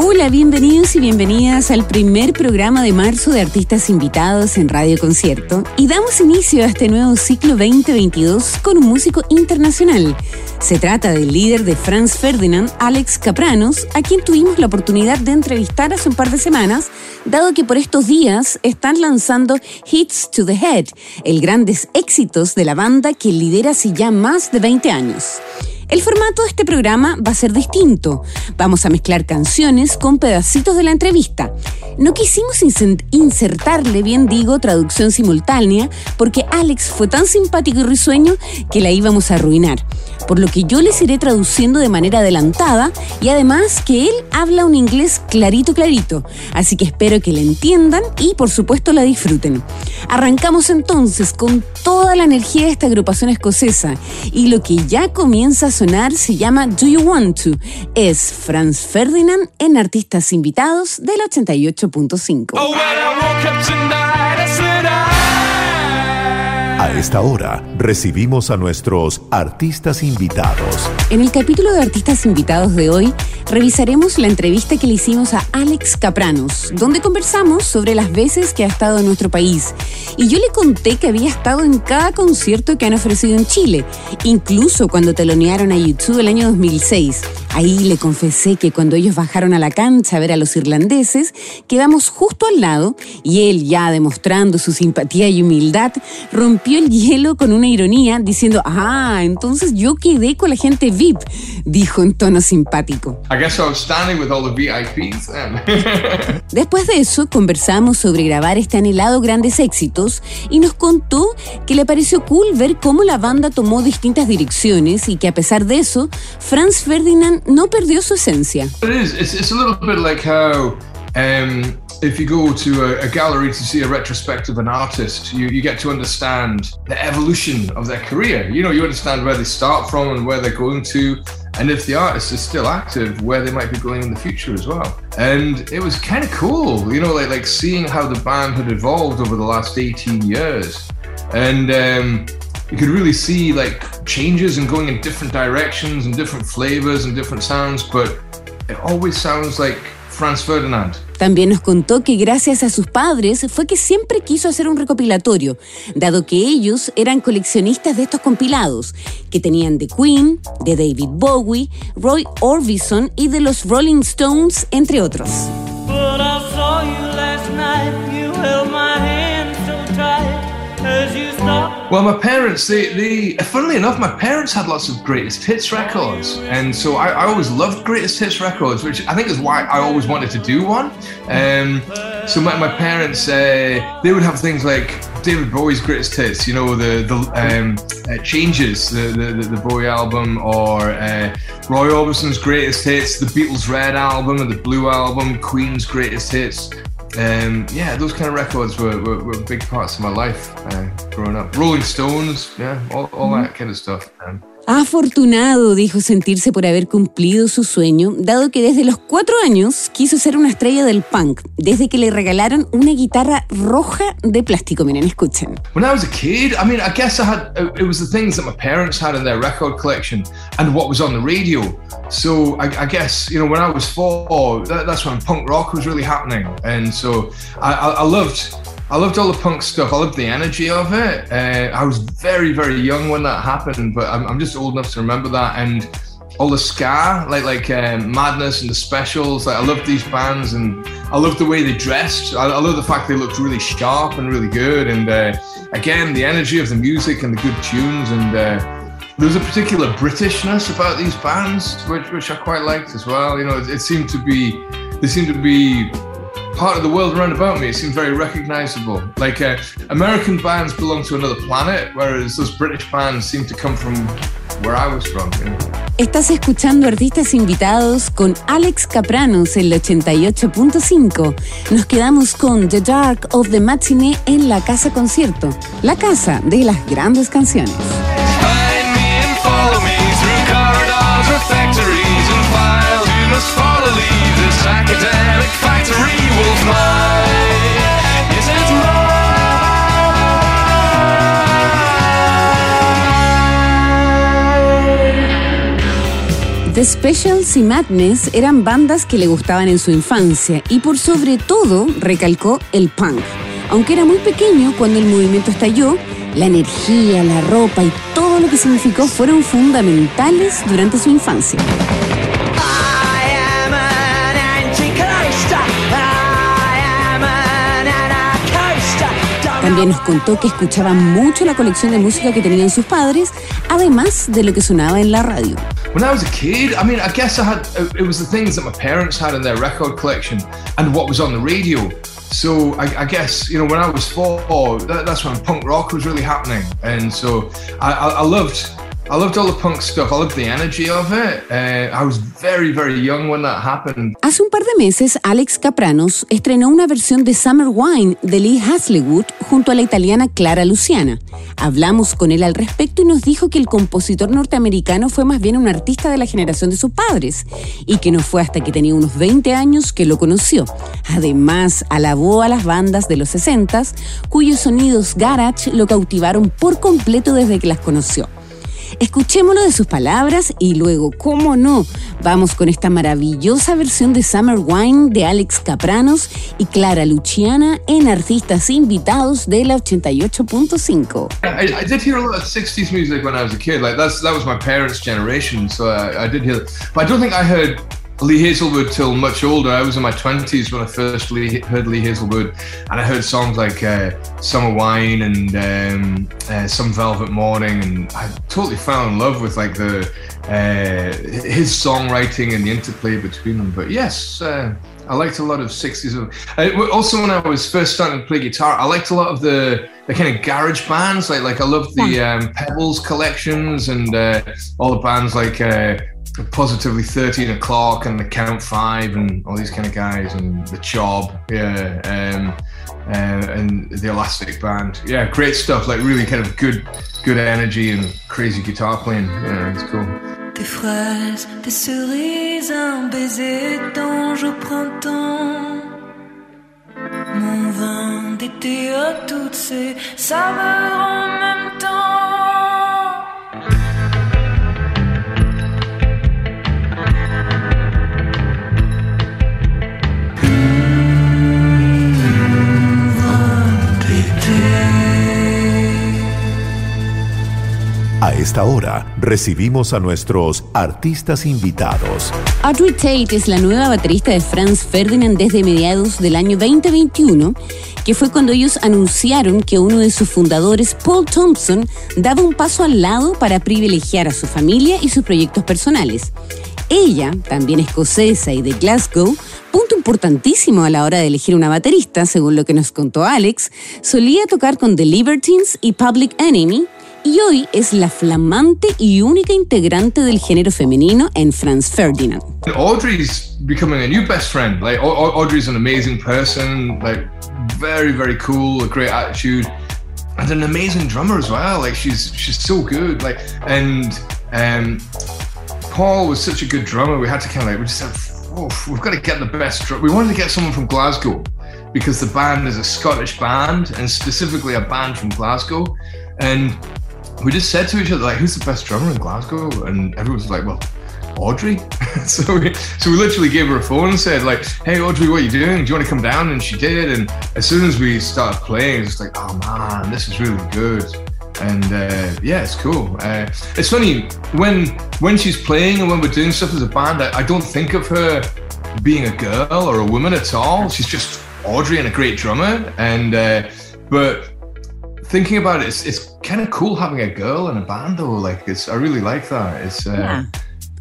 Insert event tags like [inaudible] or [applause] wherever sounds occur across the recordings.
Hola, bienvenidos y bienvenidas al primer programa de marzo de artistas invitados en Radio Concierto y damos inicio a este nuevo ciclo 2022 con un músico internacional. Se trata del líder de Franz Ferdinand, Alex Capranos, a quien tuvimos la oportunidad de entrevistar hace un par de semanas, dado que por estos días están lanzando Hits to the Head, el grandes éxitos de la banda que lidera hace ya más de 20 años. El formato de este programa va a ser distinto. Vamos a mezclar canciones con pedacitos de la entrevista. No quisimos insertarle, bien digo, traducción simultánea, porque Alex fue tan simpático y risueño que la íbamos a arruinar. Por lo que yo les iré traduciendo de manera adelantada y además que él habla un inglés clarito, clarito. Así que espero que le entiendan y por supuesto la disfruten. Arrancamos entonces con toda la energía de esta agrupación escocesa y lo que ya comienza a se llama Do You Want To. Es Franz Ferdinand en Artistas Invitados del 88.5. A esta hora recibimos a nuestros artistas invitados. En el capítulo de artistas invitados de hoy revisaremos la entrevista que le hicimos a Alex Capranos, donde conversamos sobre las veces que ha estado en nuestro país. Y yo le conté que había estado en cada concierto que han ofrecido en Chile, incluso cuando telonearon a YouTube el año 2006. Ahí le confesé que cuando ellos bajaron a la cancha a ver a los irlandeses, quedamos justo al lado y él, ya demostrando su simpatía y humildad, rompió el hielo con una ironía diciendo, ah, entonces yo quedé con la gente VIP, dijo en tono simpático. [laughs] Después de eso, conversamos sobre grabar este anhelado Grandes Éxitos y nos contó que le pareció cool ver cómo la banda tomó distintas direcciones y que a pesar de eso, Franz Ferdinand no perdió su esencia. It is. It's, it's a little bit like how um, if you go to a, a, gallery to see a retrospective of an artist, you, you get to understand the evolution of their career. You know, you understand where they start from and where they're going to, and if the artist is still active, where they might be going in the future as well. And it was kind of cool, you know, like like seeing how the band had evolved over the last 18 years. And um, you could really see like changes and going in different directions and different flavors and different sounds, but it always sounds like Franz Ferdinand. También nos contó que gracias a sus padres fue que siempre quiso hacer un recopilatorio, dado que ellos eran coleccionistas de estos compilados, que tenían de Queen, de David Bowie, Roy Orbison y de los Rolling Stones, entre otros. Well, my parents, they, they, funnily enough, my parents had lots of greatest hits records. And so I, I always loved greatest hits records, which I think is why I always wanted to do one. Um, so my, my parents, uh, they would have things like David Bowie's greatest hits, you know, the, the um, uh, Changes, the, the, the, Bowie album, or uh, Roy Orbison's greatest hits, the Beatles' Red album, and the Blue album, Queen's greatest hits. Um, yeah, those kind of records were, were, were big parts of my life uh, growing up. Rolling Stones, yeah, all, all that kind of stuff. Man. Afortunado dijo sentirse por haber cumplido su sueño, dado que desde los cuatro años quiso ser una estrella del punk, desde que le regalaron una guitarra roja de plástico. Miren, escuchen. When I was a kid, I mean, I guess I had, it was the things that my parents had in their record collection and what was on the radio. So I, I guess, you know, when I was four, that, that's when punk rock was really happening. And so I, I, I loved I loved all the punk stuff. I loved the energy of it. Uh, I was very, very young when that happened, but I'm, I'm, just old enough to remember that. And all the ska, like like uh, Madness and the Specials. Like I loved these bands, and I loved the way they dressed. I, I love the fact they looked really sharp and really good. And uh, again, the energy of the music and the good tunes. And uh, there was a particular Britishness about these bands, which which I quite liked as well. You know, it, it seemed to be they seemed to be part of the world around about me. It seemed very recognizable. Like uh, American bands belong to another planet, whereas those British bands seem to come from where I was from. You know? Estás escuchando artistas invitados con Alex Capranos en el 88.5. Nos quedamos con The Dark of the Matinee en la Casa Concierto, la casa de las grandes canciones. Find me and follow me through corridors or factories and files. You must follow The Specials y Madness eran bandas que le gustaban en su infancia y por sobre todo recalcó el punk. Aunque era muy pequeño cuando el movimiento estalló, la energía, la ropa y todo lo que significó fueron fundamentales durante su infancia. También nos contó que escuchaba mucho la colección de música que tenían sus padres, además de lo que sonaba en la radio. When I was a kid, I mean, I guess I had, it was the things that my parents had in their record collection and what was on the radio. So I, I guess, you know, when I was four, that, that's when punk rock was really happening. And so I, I, I loved, I loved all the punk stuff. I loved the energy of it. Uh, I was very, very young when that happened. Hace un par de meses, Alex Capranos estrenó una versión de Summer Wine de Lee Haslewood junto a la italiana Clara Luciana. Hablamos con él al respecto y nos dijo que el compositor norteamericano fue más bien un artista de la generación de sus padres y que no fue hasta que tenía unos 20 años que lo conoció. Además, alabó a las bandas de los 60 cuyos sonidos garage lo cautivaron por completo desde que las conoció. Escuchémoslo de sus palabras y luego, cómo no, vamos con esta maravillosa versión de Summer Wine de Alex Capranos y Clara Luciana en artistas invitados de la 88.5. I, I did hear a lot of 60s music when I was a kid. Like that's that was my parents' generation, so I, I did hear. But I don't think I heard Lee Hazelwood till much older. I was in my 20s when I first Lee, heard Lee Hazelwood, and I heard songs like uh, Summer Wine and um, uh, Some Velvet Morning, and I totally fell in love with like the uh, his songwriting and the interplay between them. But yes. Uh, I liked a lot of 60s. Uh, also, when I was first starting to play guitar, I liked a lot of the, the kind of garage bands. Like, like I loved the um, Pebbles collections and uh, all the bands like uh, Positively 13 O'Clock and the Count Five and all these kind of guys and the Chob, yeah, um, uh, and the Elastic Band. Yeah, great stuff. Like really kind of good, good energy and crazy guitar playing. Yeah, it's cool. Des fraises, des cerises, un baiser d'ange au printemps. Mon vin d'été à toutes saveurs en A esta hora recibimos a nuestros artistas invitados. Audrey Tate es la nueva baterista de Franz Ferdinand desde mediados del año 2021, que fue cuando ellos anunciaron que uno de sus fundadores, Paul Thompson, daba un paso al lado para privilegiar a su familia y sus proyectos personales. Ella, también escocesa y de Glasgow, punto importantísimo a la hora de elegir una baterista, según lo que nos contó Alex, solía tocar con The Libertines y Public Enemy, y hoy es la flamante y única integrante del género femenino en Franz Ferdinand. Audrey's becoming a new best friend. Like Au- Au- Audrey's an amazing person, like very very cool, a great attitude, and an amazing drummer as well. Like she's she's so good. Like and um, Paul was such a good drummer. We had to kind of like we just said, oh, we've got to get the best. Drum. We wanted to get someone from Glasgow because the band is a Scottish band and specifically a band from Glasgow, and we just said to each other like, "Who's the best drummer in Glasgow?" And everyone was like, "Well, Audrey." [laughs] so we so we literally gave her a phone and said like, "Hey Audrey, what are you doing? Do you want to come down?" And she did. And as soon as we started playing, it's like, "Oh man, this is really good." And uh, yeah, it's cool. Uh, it's funny when when she's playing and when we're doing stuff as a band. I, I don't think of her being a girl or a woman at all. She's just Audrey and a great drummer. And uh, but thinking about it, it's, it's kind of cool having a girl in a band though. Like it's, I really like that. It's Yeah.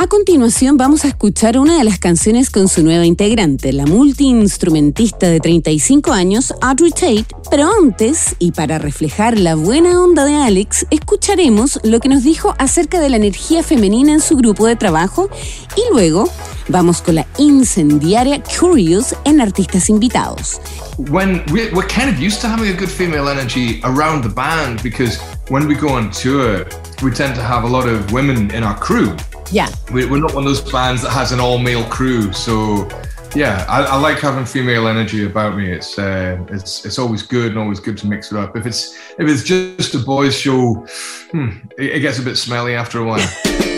A continuación vamos a escuchar una de las canciones con su nueva integrante, la multiinstrumentista de 35 años, Audrey Tate, pero antes, y para reflejar la buena onda de Alex, escucharemos lo que nos dijo acerca de la energía femenina en su grupo de trabajo y luego vamos con la incendiaria Curious en artistas invitados. when we, we're kind of used to having a good female energy around the band because when we go on tour, we tend to have a lot of women in our crew. Yeah. We, we're not one of those bands that has an all male crew. So, yeah, I, I like having female energy about me. It's uh, it's it's always good and always good to mix it up. If it's if it's just a boys' show, hmm, it, it gets a bit smelly after a while. [laughs]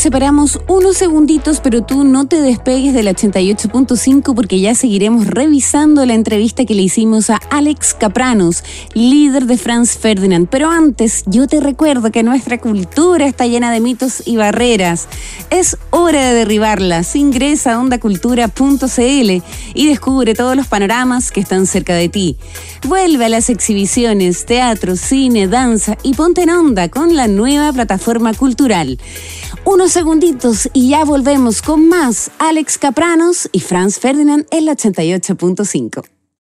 Separamos unos segunditos, pero tú no te despegues del 88.5 porque ya seguiremos revisando la entrevista que le hicimos a Alex Capranos, líder de Franz Ferdinand. Pero antes, yo te recuerdo que nuestra cultura está llena de mitos y barreras. Es hora de derribarlas. Ingresa a ondacultura.cl y descubre todos los panoramas que están cerca de ti. Vuelve a las exhibiciones, teatro, cine, danza y ponte en onda con la nueva plataforma cultural. Unos segunditos y ya volvemos con más Alex Capranos y Franz Ferdinand en la 88.5.